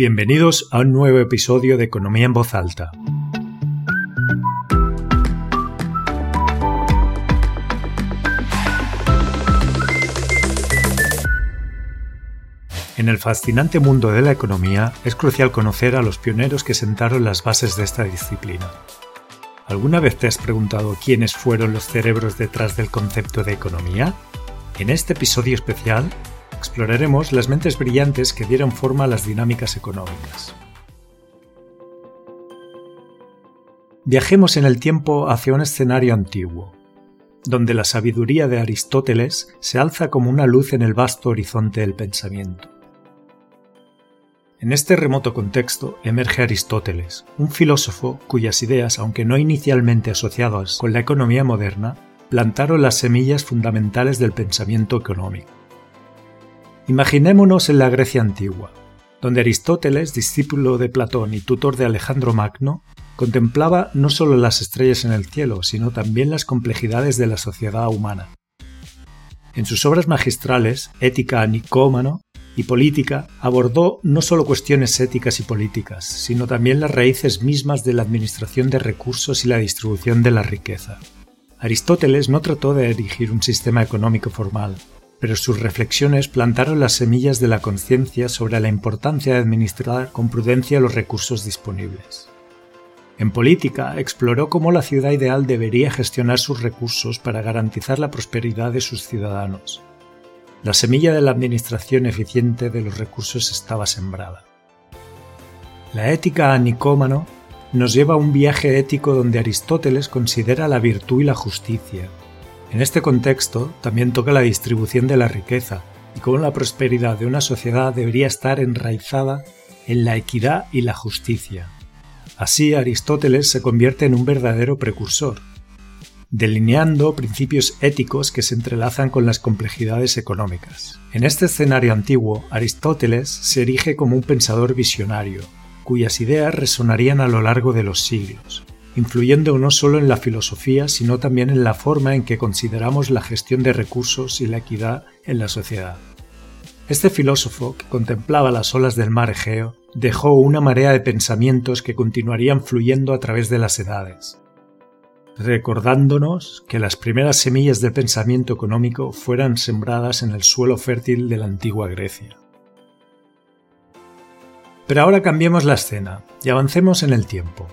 Bienvenidos a un nuevo episodio de Economía en Voz Alta. En el fascinante mundo de la economía es crucial conocer a los pioneros que sentaron las bases de esta disciplina. ¿Alguna vez te has preguntado quiénes fueron los cerebros detrás del concepto de economía? En este episodio especial exploraremos las mentes brillantes que dieron forma a las dinámicas económicas. Viajemos en el tiempo hacia un escenario antiguo, donde la sabiduría de Aristóteles se alza como una luz en el vasto horizonte del pensamiento. En este remoto contexto emerge Aristóteles, un filósofo cuyas ideas, aunque no inicialmente asociadas con la economía moderna, plantaron las semillas fundamentales del pensamiento económico. Imaginémonos en la Grecia antigua, donde Aristóteles, discípulo de Platón y tutor de Alejandro Magno, contemplaba no solo las estrellas en el cielo, sino también las complejidades de la sociedad humana. En sus obras magistrales, Ética a Nicómano y Política, abordó no solo cuestiones éticas y políticas, sino también las raíces mismas de la administración de recursos y la distribución de la riqueza. Aristóteles no trató de erigir un sistema económico formal, pero sus reflexiones plantaron las semillas de la conciencia sobre la importancia de administrar con prudencia los recursos disponibles. En política, exploró cómo la ciudad ideal debería gestionar sus recursos para garantizar la prosperidad de sus ciudadanos. La semilla de la administración eficiente de los recursos estaba sembrada. La ética a Nicómano nos lleva a un viaje ético donde Aristóteles considera la virtud y la justicia, en este contexto también toca la distribución de la riqueza y cómo la prosperidad de una sociedad debería estar enraizada en la equidad y la justicia. Así Aristóteles se convierte en un verdadero precursor, delineando principios éticos que se entrelazan con las complejidades económicas. En este escenario antiguo, Aristóteles se erige como un pensador visionario, cuyas ideas resonarían a lo largo de los siglos, influyendo no solo en la filosofía, sino también en la forma en que consideramos la gestión de recursos y la equidad en la sociedad. Este filósofo, que contemplaba las olas del mar Egeo, dejó una marea de pensamientos que continuarían fluyendo a través de las edades, recordándonos que las primeras semillas del pensamiento económico fueran sembradas en el suelo fértil de la antigua Grecia. Pero ahora cambiemos la escena y avancemos en el tiempo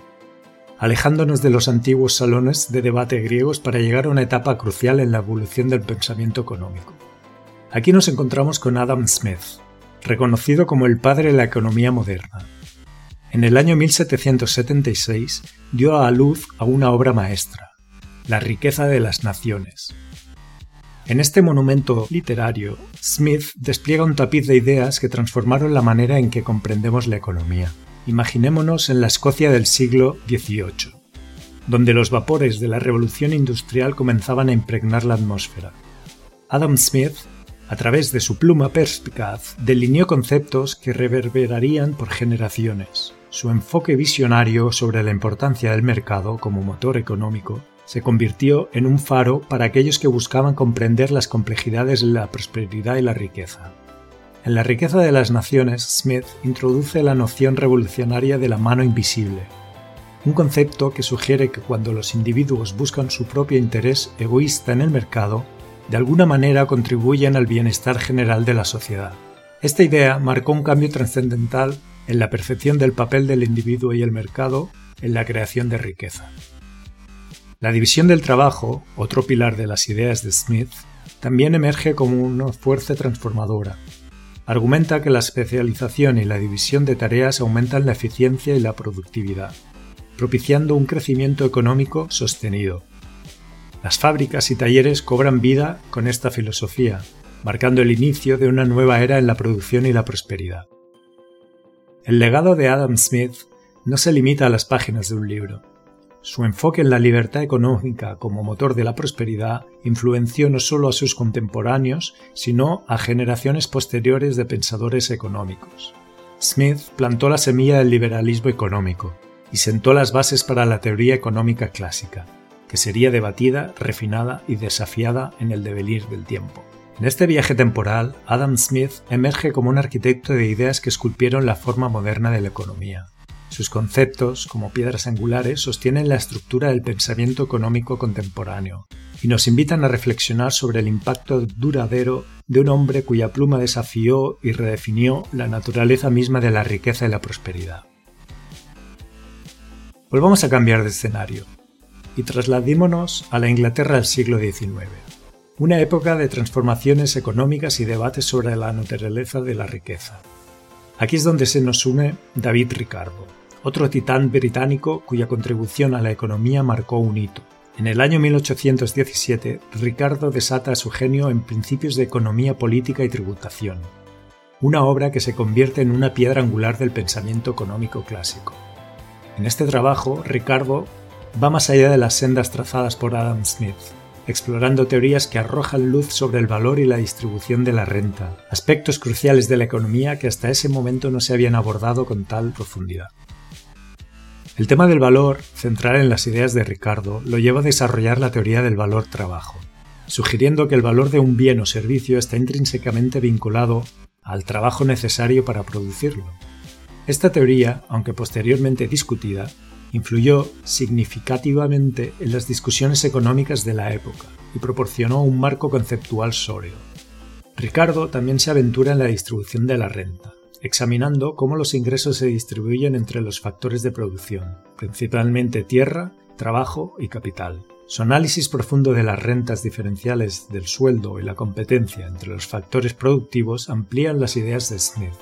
alejándonos de los antiguos salones de debate griegos para llegar a una etapa crucial en la evolución del pensamiento económico. Aquí nos encontramos con Adam Smith, reconocido como el padre de la economía moderna. En el año 1776 dio a luz a una obra maestra, La riqueza de las naciones. En este monumento literario, Smith despliega un tapiz de ideas que transformaron la manera en que comprendemos la economía. Imaginémonos en la Escocia del siglo XVIII, donde los vapores de la revolución industrial comenzaban a impregnar la atmósfera. Adam Smith, a través de su pluma perspicaz, delineó conceptos que reverberarían por generaciones. Su enfoque visionario sobre la importancia del mercado como motor económico se convirtió en un faro para aquellos que buscaban comprender las complejidades de la prosperidad y la riqueza. En La riqueza de las naciones, Smith introduce la noción revolucionaria de la mano invisible, un concepto que sugiere que cuando los individuos buscan su propio interés egoísta en el mercado, de alguna manera contribuyen al bienestar general de la sociedad. Esta idea marcó un cambio trascendental en la percepción del papel del individuo y el mercado en la creación de riqueza. La división del trabajo, otro pilar de las ideas de Smith, también emerge como una fuerza transformadora, argumenta que la especialización y la división de tareas aumentan la eficiencia y la productividad, propiciando un crecimiento económico sostenido. Las fábricas y talleres cobran vida con esta filosofía, marcando el inicio de una nueva era en la producción y la prosperidad. El legado de Adam Smith no se limita a las páginas de un libro. Su enfoque en la libertad económica como motor de la prosperidad influenció no solo a sus contemporáneos, sino a generaciones posteriores de pensadores económicos. Smith plantó la semilla del liberalismo económico y sentó las bases para la teoría económica clásica, que sería debatida, refinada y desafiada en el devenir del tiempo. En este viaje temporal, Adam Smith emerge como un arquitecto de ideas que esculpieron la forma moderna de la economía. Sus conceptos, como piedras angulares, sostienen la estructura del pensamiento económico contemporáneo y nos invitan a reflexionar sobre el impacto duradero de un hombre cuya pluma desafió y redefinió la naturaleza misma de la riqueza y la prosperidad. Volvamos a cambiar de escenario y trasladémonos a la Inglaterra del siglo XIX, una época de transformaciones económicas y debates sobre la naturaleza de la riqueza. Aquí es donde se nos une David Ricardo, otro titán británico cuya contribución a la economía marcó un hito. En el año 1817, Ricardo desata su genio en Principios de Economía Política y Tributación, una obra que se convierte en una piedra angular del pensamiento económico clásico. En este trabajo, Ricardo va más allá de las sendas trazadas por Adam Smith, explorando teorías que arrojan luz sobre el valor y la distribución de la renta, aspectos cruciales de la economía que hasta ese momento no se habían abordado con tal profundidad. El tema del valor, central en las ideas de Ricardo, lo lleva a desarrollar la teoría del valor trabajo, sugiriendo que el valor de un bien o servicio está intrínsecamente vinculado al trabajo necesario para producirlo. Esta teoría, aunque posteriormente discutida, influyó significativamente en las discusiones económicas de la época y proporcionó un marco conceptual sólido. Ricardo también se aventura en la distribución de la renta, examinando cómo los ingresos se distribuyen entre los factores de producción, principalmente tierra, trabajo y capital. Su análisis profundo de las rentas diferenciales del sueldo y la competencia entre los factores productivos amplían las ideas de Smith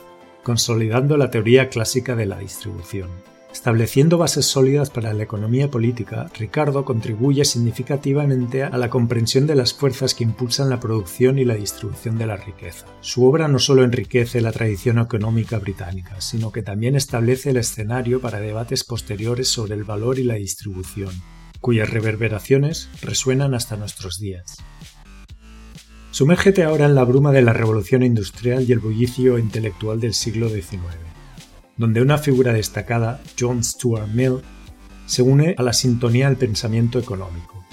consolidando la teoría clásica de la distribución. Estableciendo bases sólidas para la economía política, Ricardo contribuye significativamente a la comprensión de las fuerzas que impulsan la producción y la distribución de la riqueza. Su obra no solo enriquece la tradición económica británica, sino que también establece el escenario para debates posteriores sobre el valor y la distribución, cuyas reverberaciones resuenan hasta nuestros días. Sumérgete ahora en la bruma de la revolución industrial y el bullicio intelectual del siglo XIX, donde una figura destacada, John Stuart Mill, se une a la sintonía del pensamiento económico.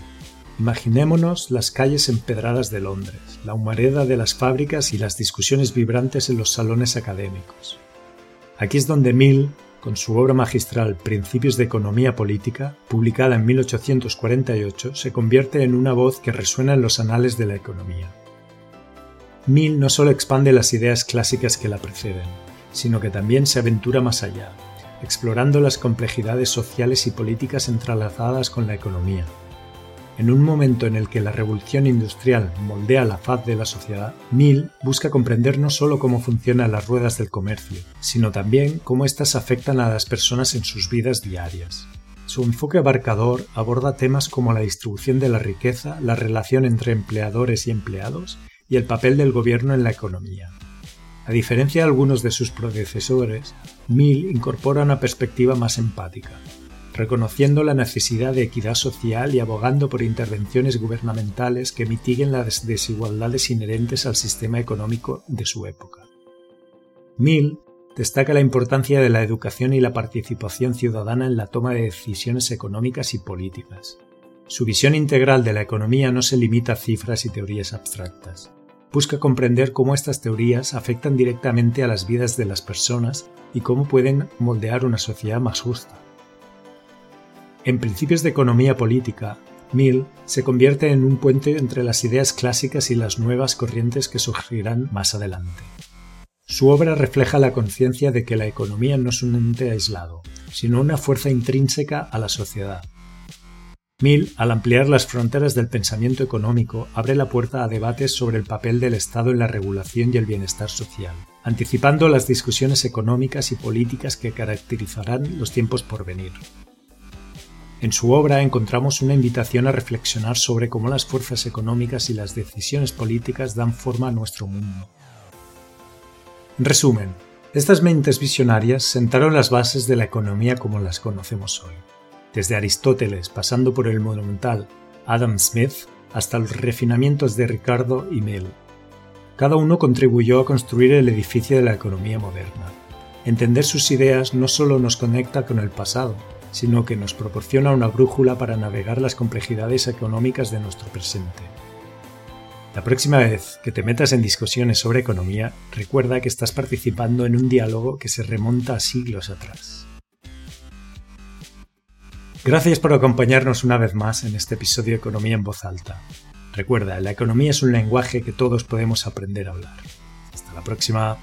Imaginémonos las calles empedradas de Londres, la humareda de las fábricas y las discusiones vibrantes en los salones académicos. Aquí es donde Mill, con su obra magistral Principios de Economía Política, publicada en 1848, se convierte en una voz que resuena en los anales de la economía. Mill no solo expande las ideas clásicas que la preceden, sino que también se aventura más allá, explorando las complejidades sociales y políticas entrelazadas con la economía. En un momento en el que la revolución industrial moldea la faz de la sociedad, Mill busca comprender no solo cómo funcionan las ruedas del comercio, sino también cómo éstas afectan a las personas en sus vidas diarias. Su enfoque abarcador aborda temas como la distribución de la riqueza, la relación entre empleadores y empleados y el papel del gobierno en la economía. A diferencia de algunos de sus predecesores, Mill incorpora una perspectiva más empática, reconociendo la necesidad de equidad social y abogando por intervenciones gubernamentales que mitiguen las desigualdades inherentes al sistema económico de su época. Mill destaca la importancia de la educación y la participación ciudadana en la toma de decisiones económicas y políticas, su visión integral de la economía no se limita a cifras y teorías abstractas. Busca comprender cómo estas teorías afectan directamente a las vidas de las personas y cómo pueden moldear una sociedad más justa. En Principios de Economía Política, Mill se convierte en un puente entre las ideas clásicas y las nuevas corrientes que surgirán más adelante. Su obra refleja la conciencia de que la economía no es un ente aislado, sino una fuerza intrínseca a la sociedad, Mill, al ampliar las fronteras del pensamiento económico, abre la puerta a debates sobre el papel del Estado en la regulación y el bienestar social, anticipando las discusiones económicas y políticas que caracterizarán los tiempos por venir. En su obra encontramos una invitación a reflexionar sobre cómo las fuerzas económicas y las decisiones políticas dan forma a nuestro mundo. En resumen, estas mentes visionarias sentaron las bases de la economía como las conocemos hoy desde Aristóteles pasando por el monumental Adam Smith hasta los refinamientos de Ricardo y Mill. Cada uno contribuyó a construir el edificio de la economía moderna. Entender sus ideas no solo nos conecta con el pasado, sino que nos proporciona una brújula para navegar las complejidades económicas de nuestro presente. La próxima vez que te metas en discusiones sobre economía, recuerda que estás participando en un diálogo que se remonta a siglos atrás. Gracias por acompañarnos una vez más en este episodio de Economía en voz alta. Recuerda, la economía es un lenguaje que todos podemos aprender a hablar. Hasta la próxima.